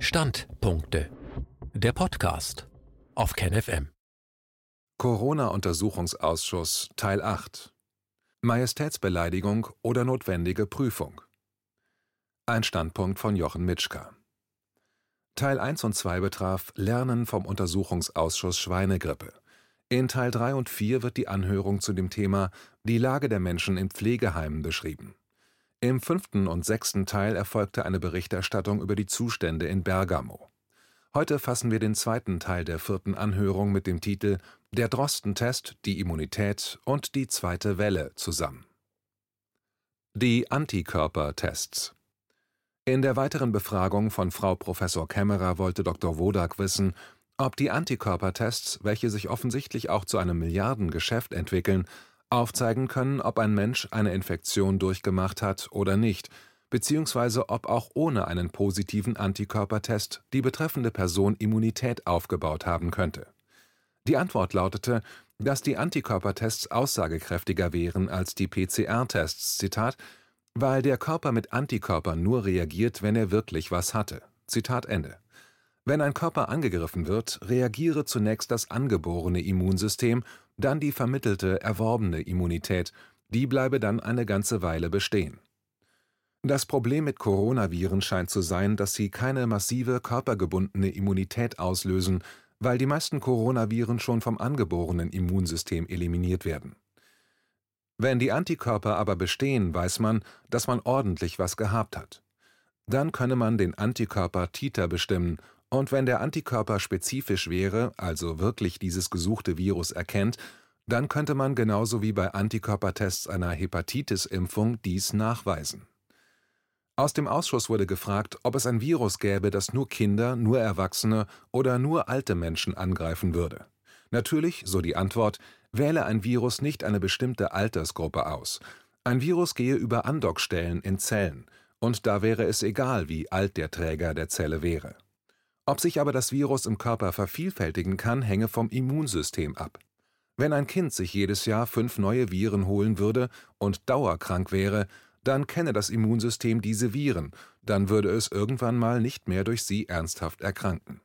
Standpunkte. Der Podcast auf KenFM. Corona-Untersuchungsausschuss Teil 8. Majestätsbeleidigung oder notwendige Prüfung. Ein Standpunkt von Jochen Mitschka. Teil 1 und 2 betraf Lernen vom Untersuchungsausschuss Schweinegrippe. In Teil 3 und 4 wird die Anhörung zu dem Thema Die Lage der Menschen in Pflegeheimen beschrieben. Im fünften und sechsten Teil erfolgte eine Berichterstattung über die Zustände in Bergamo. Heute fassen wir den zweiten Teil der vierten Anhörung mit dem Titel Der Drostentest, die Immunität und die zweite Welle zusammen. Die Antikörpertests In der weiteren Befragung von Frau Professor Kämmerer wollte Dr. Wodak wissen, ob die Antikörpertests, welche sich offensichtlich auch zu einem Milliardengeschäft entwickeln, aufzeigen können, ob ein Mensch eine Infektion durchgemacht hat oder nicht, beziehungsweise ob auch ohne einen positiven Antikörpertest die betreffende Person Immunität aufgebaut haben könnte. Die Antwort lautete, dass die Antikörpertests aussagekräftiger wären als die PCR-Tests, Zitat, weil der Körper mit Antikörpern nur reagiert, wenn er wirklich was hatte. Zitat Ende. Wenn ein Körper angegriffen wird, reagiere zunächst das angeborene Immunsystem dann die vermittelte, erworbene Immunität, die bleibe dann eine ganze Weile bestehen. Das Problem mit Coronaviren scheint zu sein, dass sie keine massive körpergebundene Immunität auslösen, weil die meisten Coronaviren schon vom angeborenen Immunsystem eliminiert werden. Wenn die Antikörper aber bestehen, weiß man, dass man ordentlich was gehabt hat. Dann könne man den Antikörper Titer bestimmen und wenn der Antikörper spezifisch wäre, also wirklich dieses gesuchte Virus erkennt, dann könnte man genauso wie bei Antikörpertests einer Hepatitis-Impfung dies nachweisen. Aus dem Ausschuss wurde gefragt, ob es ein Virus gäbe, das nur Kinder, nur Erwachsene oder nur alte Menschen angreifen würde. Natürlich, so die Antwort, wähle ein Virus nicht eine bestimmte Altersgruppe aus. Ein Virus gehe über Andockstellen in Zellen, und da wäre es egal, wie alt der Träger der Zelle wäre. Ob sich aber das Virus im Körper vervielfältigen kann, hänge vom Immunsystem ab. Wenn ein Kind sich jedes Jahr fünf neue Viren holen würde und dauerkrank wäre, dann kenne das Immunsystem diese Viren, dann würde es irgendwann mal nicht mehr durch sie ernsthaft erkranken.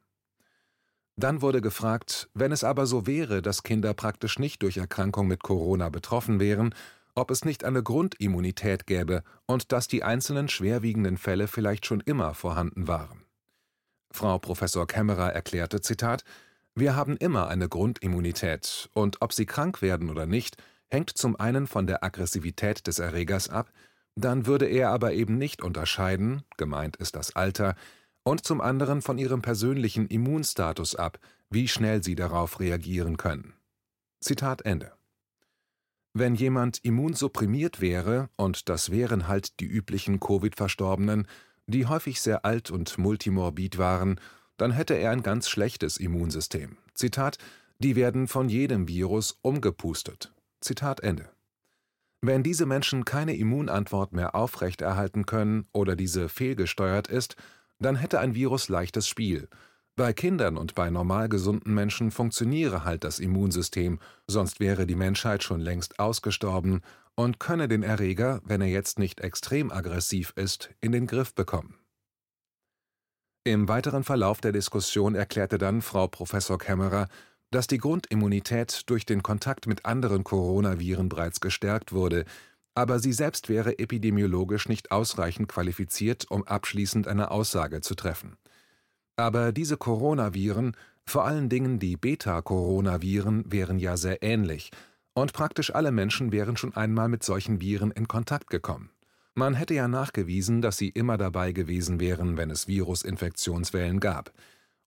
Dann wurde gefragt, wenn es aber so wäre, dass Kinder praktisch nicht durch Erkrankung mit Corona betroffen wären, ob es nicht eine Grundimmunität gäbe und dass die einzelnen schwerwiegenden Fälle vielleicht schon immer vorhanden waren. Frau Professor Kämmerer erklärte, Zitat, wir haben immer eine Grundimmunität, und ob sie krank werden oder nicht, hängt zum einen von der Aggressivität des Erregers ab, dann würde er aber eben nicht unterscheiden, gemeint ist das Alter, und zum anderen von ihrem persönlichen Immunstatus ab, wie schnell sie darauf reagieren können. Zitat Ende. Wenn jemand immunsupprimiert wäre, und das wären halt die üblichen Covid-Verstorbenen, die häufig sehr alt und multimorbid waren, dann hätte er ein ganz schlechtes Immunsystem. Zitat: Die werden von jedem Virus umgepustet. Zitat Ende. Wenn diese Menschen keine Immunantwort mehr aufrechterhalten können oder diese fehlgesteuert ist, dann hätte ein Virus leichtes Spiel. Bei Kindern und bei normal gesunden Menschen funktioniere halt das Immunsystem, sonst wäre die Menschheit schon längst ausgestorben und könne den Erreger, wenn er jetzt nicht extrem aggressiv ist, in den Griff bekommen. Im weiteren Verlauf der Diskussion erklärte dann Frau Professor Kämmerer, dass die Grundimmunität durch den Kontakt mit anderen Coronaviren bereits gestärkt wurde, aber sie selbst wäre epidemiologisch nicht ausreichend qualifiziert, um abschließend eine Aussage zu treffen. Aber diese Coronaviren, vor allen Dingen die Beta-Coronaviren, wären ja sehr ähnlich – und praktisch alle Menschen wären schon einmal mit solchen Viren in Kontakt gekommen. Man hätte ja nachgewiesen, dass sie immer dabei gewesen wären, wenn es Virusinfektionswellen gab.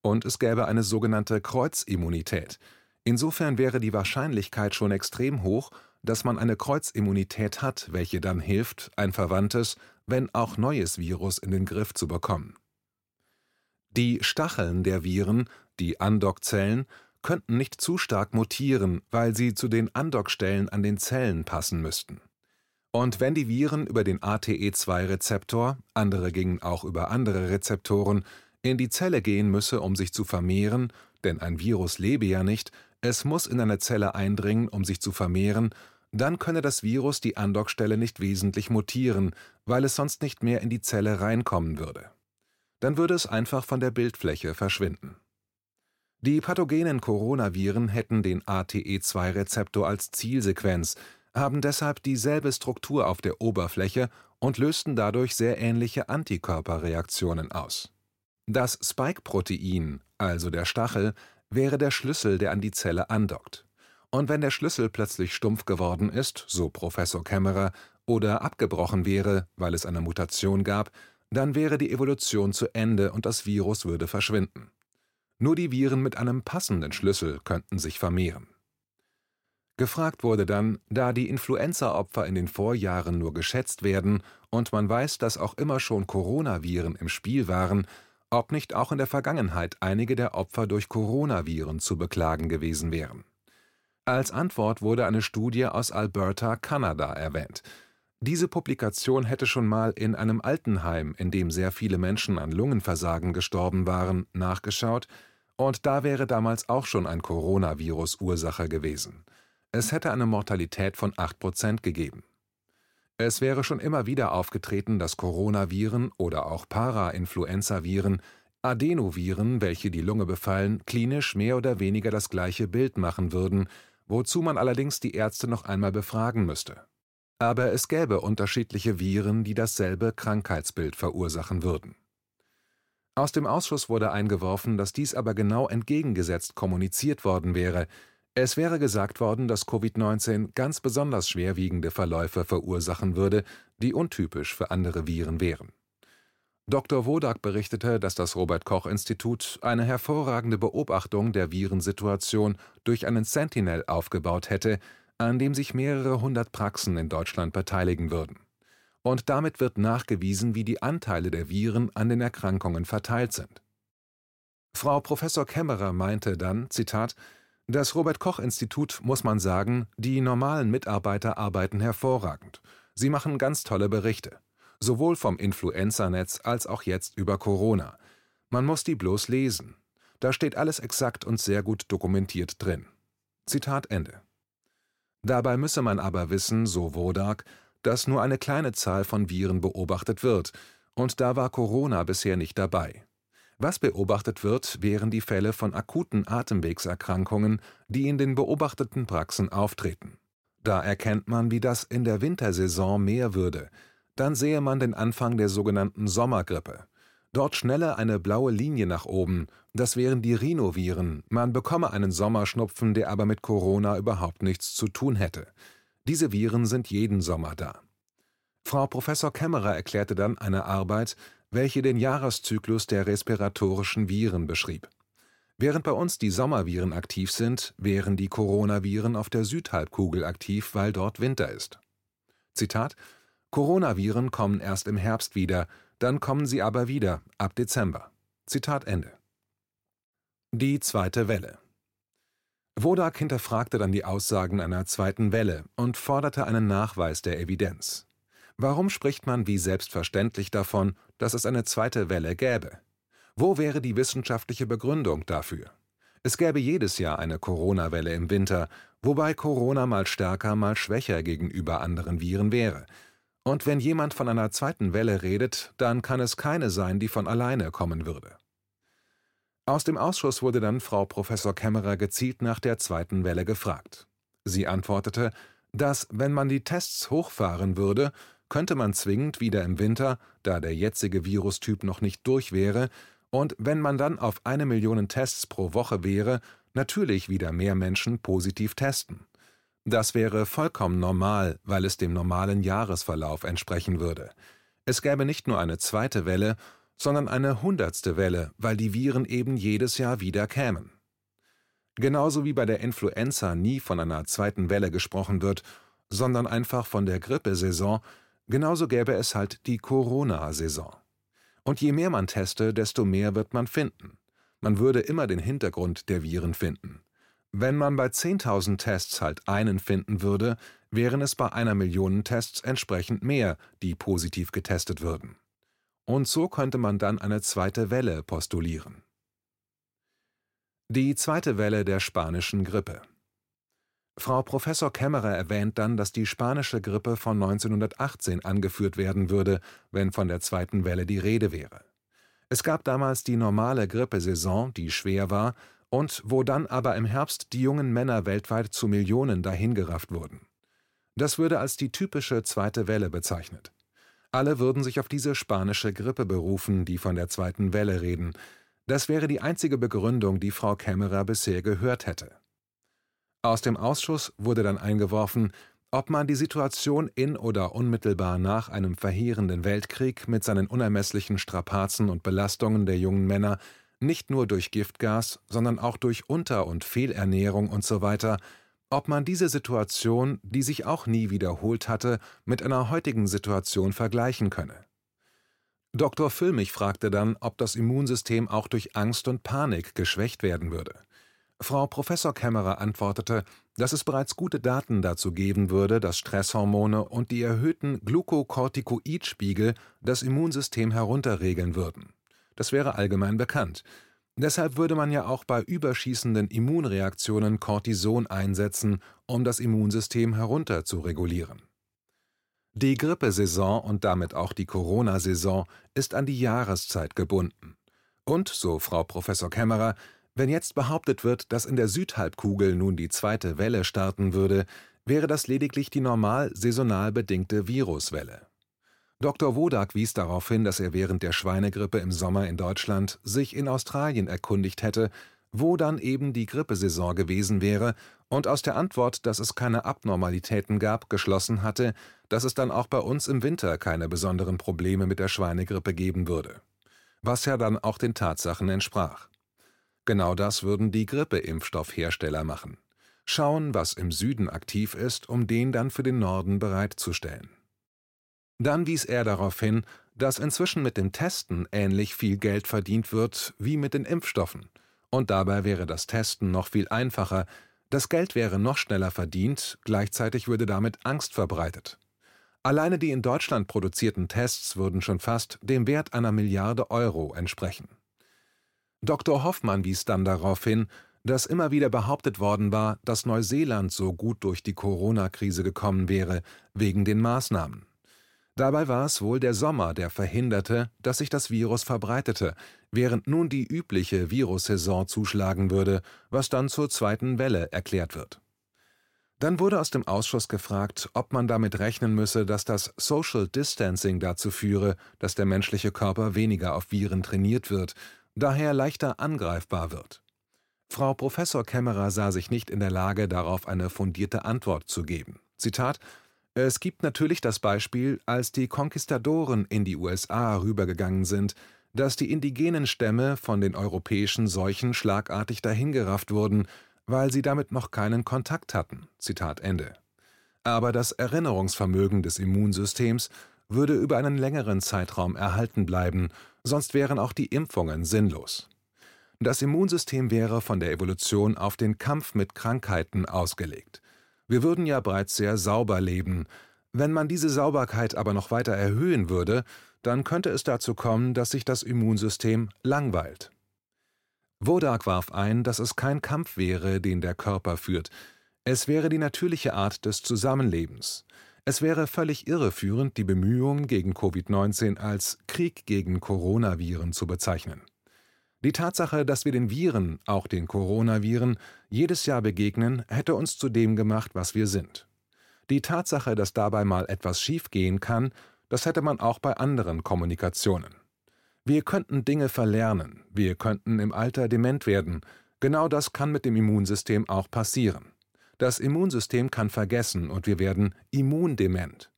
Und es gäbe eine sogenannte Kreuzimmunität. Insofern wäre die Wahrscheinlichkeit schon extrem hoch, dass man eine Kreuzimmunität hat, welche dann hilft, ein verwandtes, wenn auch neues Virus in den Griff zu bekommen. Die Stacheln der Viren, die Andockzellen, könnten nicht zu stark mutieren, weil sie zu den Andockstellen an den Zellen passen müssten. Und wenn die Viren über den ATE2-Rezeptor, andere gingen auch über andere Rezeptoren, in die Zelle gehen müsse, um sich zu vermehren, denn ein Virus lebe ja nicht, es muss in eine Zelle eindringen, um sich zu vermehren, dann könne das Virus die Andockstelle nicht wesentlich mutieren, weil es sonst nicht mehr in die Zelle reinkommen würde. Dann würde es einfach von der Bildfläche verschwinden. Die pathogenen Coronaviren hätten den ATE2-Rezeptor als Zielsequenz, haben deshalb dieselbe Struktur auf der Oberfläche und lösten dadurch sehr ähnliche Antikörperreaktionen aus. Das Spike-Protein, also der Stachel, wäre der Schlüssel, der an die Zelle andockt. Und wenn der Schlüssel plötzlich stumpf geworden ist, so Professor Kämmerer, oder abgebrochen wäre, weil es eine Mutation gab, dann wäre die Evolution zu Ende und das Virus würde verschwinden. Nur die Viren mit einem passenden Schlüssel könnten sich vermehren. Gefragt wurde dann, da die Influenza-Opfer in den Vorjahren nur geschätzt werden und man weiß, dass auch immer schon Coronaviren im Spiel waren, ob nicht auch in der Vergangenheit einige der Opfer durch Coronaviren zu beklagen gewesen wären. Als Antwort wurde eine Studie aus Alberta, Kanada erwähnt. Diese Publikation hätte schon mal in einem Altenheim, in dem sehr viele Menschen an Lungenversagen gestorben waren, nachgeschaut, und da wäre damals auch schon ein Coronavirus Ursache gewesen. Es hätte eine Mortalität von 8% gegeben. Es wäre schon immer wieder aufgetreten, dass Coronaviren oder auch Parainfluenzaviren, Adenoviren, welche die Lunge befallen, klinisch mehr oder weniger das gleiche Bild machen würden, wozu man allerdings die Ärzte noch einmal befragen müsste. Aber es gäbe unterschiedliche Viren, die dasselbe Krankheitsbild verursachen würden. Aus dem Ausschuss wurde eingeworfen, dass dies aber genau entgegengesetzt kommuniziert worden wäre, es wäre gesagt worden, dass Covid-19 ganz besonders schwerwiegende Verläufe verursachen würde, die untypisch für andere Viren wären. Dr. Wodak berichtete, dass das Robert-Koch-Institut eine hervorragende Beobachtung der Virensituation durch einen Sentinel aufgebaut hätte, an dem sich mehrere hundert Praxen in Deutschland beteiligen würden. Und damit wird nachgewiesen, wie die Anteile der Viren an den Erkrankungen verteilt sind. Frau Professor Kämmerer meinte dann, Zitat, das Robert-Koch-Institut, muss man sagen, die normalen Mitarbeiter arbeiten hervorragend. Sie machen ganz tolle Berichte. Sowohl vom Influenza-Netz als auch jetzt über Corona. Man muss die bloß lesen. Da steht alles exakt und sehr gut dokumentiert drin. Zitat Ende. Dabei müsse man aber wissen, so Wodak, dass nur eine kleine Zahl von Viren beobachtet wird, und da war Corona bisher nicht dabei. Was beobachtet wird, wären die Fälle von akuten Atemwegserkrankungen, die in den beobachteten Praxen auftreten. Da erkennt man, wie das in der Wintersaison mehr würde. Dann sehe man den Anfang der sogenannten Sommergrippe. Dort schnelle eine blaue Linie nach oben, das wären die Rhinoviren, man bekomme einen Sommerschnupfen, der aber mit Corona überhaupt nichts zu tun hätte. Diese Viren sind jeden Sommer da. Frau Professor Kämmerer erklärte dann eine Arbeit, welche den Jahreszyklus der respiratorischen Viren beschrieb. Während bei uns die Sommerviren aktiv sind, wären die Coronaviren auf der Südhalbkugel aktiv, weil dort Winter ist. Zitat Coronaviren kommen erst im Herbst wieder, dann kommen sie aber wieder, ab Dezember. Zitat Ende. Die zweite Welle. Wodak hinterfragte dann die Aussagen einer zweiten Welle und forderte einen Nachweis der Evidenz. Warum spricht man wie selbstverständlich davon, dass es eine zweite Welle gäbe? Wo wäre die wissenschaftliche Begründung dafür? Es gäbe jedes Jahr eine Corona-Welle im Winter, wobei Corona mal stärker, mal schwächer gegenüber anderen Viren wäre. Und wenn jemand von einer zweiten Welle redet, dann kann es keine sein, die von alleine kommen würde. Aus dem Ausschuss wurde dann Frau Professor Kämmerer gezielt nach der zweiten Welle gefragt. Sie antwortete, dass, wenn man die Tests hochfahren würde, könnte man zwingend wieder im Winter, da der jetzige Virustyp noch nicht durch wäre, und wenn man dann auf eine Million Tests pro Woche wäre, natürlich wieder mehr Menschen positiv testen. Das wäre vollkommen normal, weil es dem normalen Jahresverlauf entsprechen würde. Es gäbe nicht nur eine zweite Welle, sondern eine hundertste Welle, weil die Viren eben jedes Jahr wieder kämen. Genauso wie bei der Influenza nie von einer zweiten Welle gesprochen wird, sondern einfach von der Grippesaison, Genauso gäbe es halt die Corona-Saison. Und je mehr man teste, desto mehr wird man finden. Man würde immer den Hintergrund der Viren finden. Wenn man bei 10.000 Tests halt einen finden würde, wären es bei einer Million Tests entsprechend mehr, die positiv getestet würden. Und so könnte man dann eine zweite Welle postulieren. Die zweite Welle der spanischen Grippe. Frau Professor Kämmerer erwähnt dann, dass die spanische Grippe von 1918 angeführt werden würde, wenn von der zweiten Welle die Rede wäre. Es gab damals die normale Grippesaison, die schwer war, und wo dann aber im Herbst die jungen Männer weltweit zu Millionen dahingerafft wurden. Das würde als die typische zweite Welle bezeichnet. Alle würden sich auf diese spanische Grippe berufen, die von der zweiten Welle reden. Das wäre die einzige Begründung, die Frau Kämmerer bisher gehört hätte. Aus dem Ausschuss wurde dann eingeworfen, ob man die Situation in oder unmittelbar nach einem verheerenden Weltkrieg mit seinen unermesslichen Strapazen und Belastungen der jungen Männer nicht nur durch Giftgas, sondern auch durch Unter- und Fehlernährung usw., ob man diese Situation, die sich auch nie wiederholt hatte, mit einer heutigen Situation vergleichen könne. Dr. Füllmich fragte dann, ob das Immunsystem auch durch Angst und Panik geschwächt werden würde. Frau Professor Kämmerer antwortete, dass es bereits gute Daten dazu geben würde, dass Stresshormone und die erhöhten Glukokortikoidspiegel das Immunsystem herunterregeln würden. Das wäre allgemein bekannt. Deshalb würde man ja auch bei überschießenden Immunreaktionen Cortison einsetzen, um das Immunsystem herunter zu regulieren. Die Grippesaison und damit auch die Corona-Saison ist an die Jahreszeit gebunden. Und, so Frau Professor Kämmerer, wenn jetzt behauptet wird, dass in der Südhalbkugel nun die zweite Welle starten würde, wäre das lediglich die normal saisonal bedingte Viruswelle. Dr. Wodak wies darauf hin, dass er während der Schweinegrippe im Sommer in Deutschland sich in Australien erkundigt hätte, wo dann eben die Grippesaison gewesen wäre, und aus der Antwort, dass es keine Abnormalitäten gab, geschlossen hatte, dass es dann auch bei uns im Winter keine besonderen Probleme mit der Schweinegrippe geben würde. Was ja dann auch den Tatsachen entsprach. Genau das würden die Grippeimpfstoffhersteller machen. Schauen, was im Süden aktiv ist, um den dann für den Norden bereitzustellen. Dann wies er darauf hin, dass inzwischen mit dem Testen ähnlich viel Geld verdient wird wie mit den Impfstoffen. Und dabei wäre das Testen noch viel einfacher, das Geld wäre noch schneller verdient, gleichzeitig würde damit Angst verbreitet. Alleine die in Deutschland produzierten Tests würden schon fast dem Wert einer Milliarde Euro entsprechen. Dr. Hoffmann wies dann darauf hin, dass immer wieder behauptet worden war, dass Neuseeland so gut durch die Corona-Krise gekommen wäre, wegen den Maßnahmen. Dabei war es wohl der Sommer, der verhinderte, dass sich das Virus verbreitete, während nun die übliche Virussaison zuschlagen würde, was dann zur zweiten Welle erklärt wird. Dann wurde aus dem Ausschuss gefragt, ob man damit rechnen müsse, dass das Social Distancing dazu führe, dass der menschliche Körper weniger auf Viren trainiert wird, daher leichter angreifbar wird. Frau Professor Kämmerer sah sich nicht in der Lage, darauf eine fundierte Antwort zu geben. Zitat es gibt natürlich das Beispiel, als die Konquistadoren in die USA rübergegangen sind, dass die indigenen Stämme von den europäischen Seuchen schlagartig dahingerafft wurden, weil sie damit noch keinen Kontakt hatten. Zitat Ende. Aber das Erinnerungsvermögen des Immunsystems würde über einen längeren Zeitraum erhalten bleiben, sonst wären auch die Impfungen sinnlos. Das Immunsystem wäre von der Evolution auf den Kampf mit Krankheiten ausgelegt. Wir würden ja bereits sehr sauber leben. Wenn man diese Sauberkeit aber noch weiter erhöhen würde, dann könnte es dazu kommen, dass sich das Immunsystem langweilt. Wodak warf ein, dass es kein Kampf wäre, den der Körper führt. Es wäre die natürliche Art des Zusammenlebens. Es wäre völlig irreführend, die Bemühungen gegen Covid-19 als Krieg gegen Coronaviren zu bezeichnen. Die Tatsache, dass wir den Viren, auch den Coronaviren, jedes Jahr begegnen, hätte uns zu dem gemacht, was wir sind. Die Tatsache, dass dabei mal etwas schiefgehen kann, das hätte man auch bei anderen Kommunikationen. Wir könnten Dinge verlernen, wir könnten im Alter dement werden, genau das kann mit dem Immunsystem auch passieren. Das Immunsystem kann vergessen und wir werden immundement.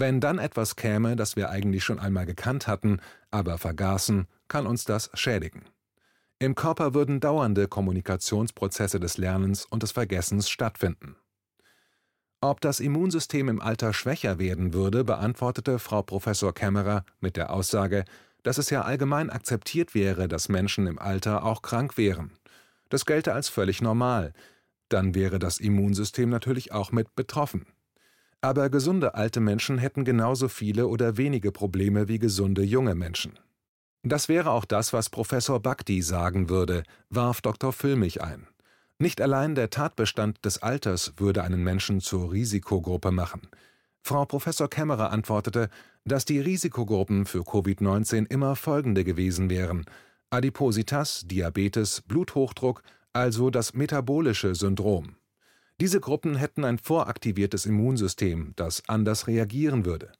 Wenn dann etwas käme, das wir eigentlich schon einmal gekannt hatten, aber vergaßen, kann uns das schädigen. Im Körper würden dauernde Kommunikationsprozesse des Lernens und des Vergessens stattfinden. Ob das Immunsystem im Alter schwächer werden würde, beantwortete Frau Professor Kämmerer mit der Aussage, dass es ja allgemein akzeptiert wäre, dass Menschen im Alter auch krank wären. Das gelte als völlig normal. Dann wäre das Immunsystem natürlich auch mit betroffen. Aber gesunde alte Menschen hätten genauso viele oder wenige Probleme wie gesunde junge Menschen. Das wäre auch das, was Professor Bhakti sagen würde, warf Dr. Füllmich ein. Nicht allein der Tatbestand des Alters würde einen Menschen zur Risikogruppe machen. Frau Professor Kämmerer antwortete, dass die Risikogruppen für Covid-19 immer folgende gewesen wären: Adipositas, Diabetes, Bluthochdruck, also das metabolische Syndrom. Diese Gruppen hätten ein voraktiviertes Immunsystem, das anders reagieren würde.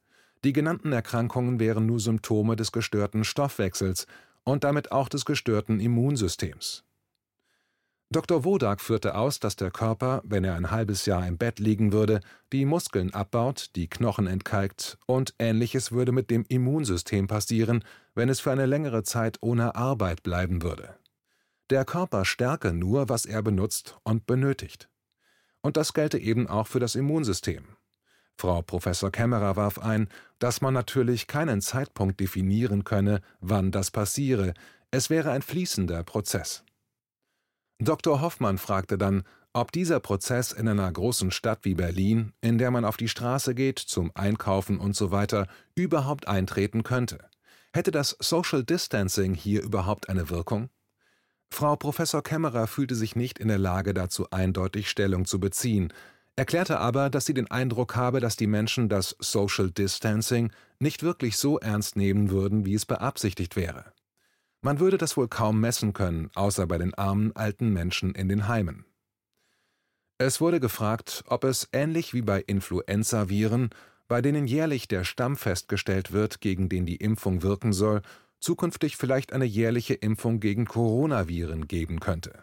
Die genannten Erkrankungen wären nur Symptome des gestörten Stoffwechsels und damit auch des gestörten Immunsystems. Dr. Wodak führte aus, dass der Körper, wenn er ein halbes Jahr im Bett liegen würde, die Muskeln abbaut, die Knochen entkalkt und ähnliches würde mit dem Immunsystem passieren, wenn es für eine längere Zeit ohne Arbeit bleiben würde. Der Körper stärke nur, was er benutzt und benötigt. Und das gelte eben auch für das Immunsystem. Frau Professor Kämmerer warf ein, dass man natürlich keinen Zeitpunkt definieren könne, wann das passiere, es wäre ein fließender Prozess. Dr. Hoffmann fragte dann, ob dieser Prozess in einer großen Stadt wie Berlin, in der man auf die Straße geht, zum Einkaufen und so weiter, überhaupt eintreten könnte. Hätte das Social Distancing hier überhaupt eine Wirkung? Frau Professor Kämmerer fühlte sich nicht in der Lage dazu eindeutig Stellung zu beziehen, erklärte aber, dass sie den Eindruck habe, dass die Menschen das Social Distancing nicht wirklich so ernst nehmen würden, wie es beabsichtigt wäre. Man würde das wohl kaum messen können, außer bei den armen alten Menschen in den Heimen. Es wurde gefragt, ob es ähnlich wie bei Influenzaviren, bei denen jährlich der Stamm festgestellt wird, gegen den die Impfung wirken soll, zukünftig vielleicht eine jährliche Impfung gegen Coronaviren geben könnte.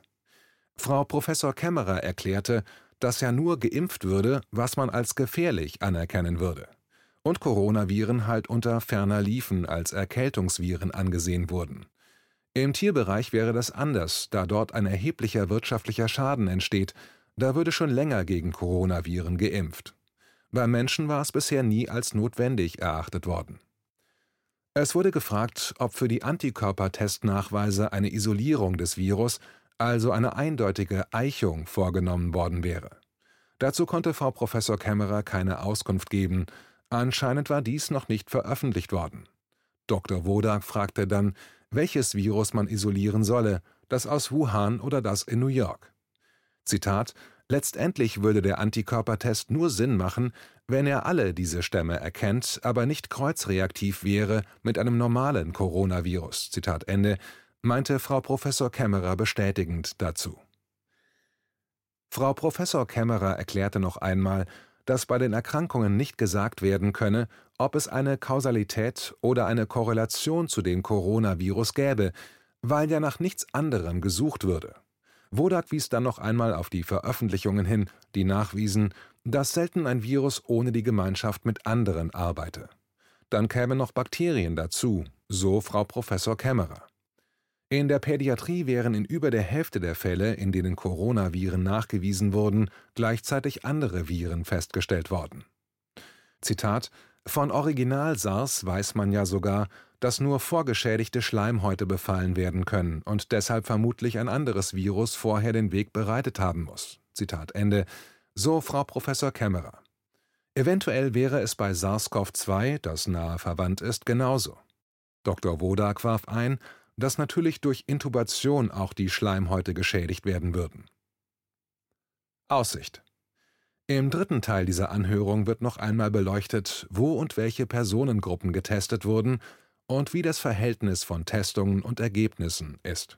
Frau Professor Kämmerer erklärte, dass ja nur geimpft würde, was man als gefährlich anerkennen würde. Und Coronaviren halt unter ferner liefen als Erkältungsviren angesehen wurden. Im Tierbereich wäre das anders, da dort ein erheblicher wirtschaftlicher Schaden entsteht, da würde schon länger gegen Coronaviren geimpft. Beim Menschen war es bisher nie als notwendig erachtet worden. Es wurde gefragt, ob für die Antikörpertestnachweise eine Isolierung des Virus, also eine eindeutige Eichung, vorgenommen worden wäre. Dazu konnte Frau Professor Kämmerer keine Auskunft geben, anscheinend war dies noch nicht veröffentlicht worden. Dr. Wodak fragte dann, welches Virus man isolieren solle, das aus Wuhan oder das in New York. Zitat Letztendlich würde der Antikörpertest nur Sinn machen, wenn er alle diese Stämme erkennt, aber nicht kreuzreaktiv wäre mit einem normalen Coronavirus. Zitat Ende, meinte Frau Professor Kämmerer bestätigend dazu. Frau Professor Kämmerer erklärte noch einmal, dass bei den Erkrankungen nicht gesagt werden könne, ob es eine Kausalität oder eine Korrelation zu dem Coronavirus gäbe, weil ja nach nichts anderem gesucht würde. Wodak wies dann noch einmal auf die Veröffentlichungen hin, die nachwiesen, dass selten ein Virus ohne die Gemeinschaft mit anderen arbeite. Dann kämen noch Bakterien dazu, so Frau Professor Kämmerer. In der Pädiatrie wären in über der Hälfte der Fälle, in denen Coronaviren nachgewiesen wurden, gleichzeitig andere Viren festgestellt worden. Zitat von Original SARS weiß man ja sogar, dass nur vorgeschädigte Schleimhäute befallen werden können und deshalb vermutlich ein anderes Virus vorher den Weg bereitet haben muss. Zitat Ende. So Frau Professor Kämmerer. Eventuell wäre es bei SARS-CoV-2, das nahe verwandt ist, genauso. Dr. Wodak warf ein, dass natürlich durch Intubation auch die Schleimhäute geschädigt werden würden. Aussicht im dritten Teil dieser Anhörung wird noch einmal beleuchtet, wo und welche Personengruppen getestet wurden und wie das Verhältnis von Testungen und Ergebnissen ist.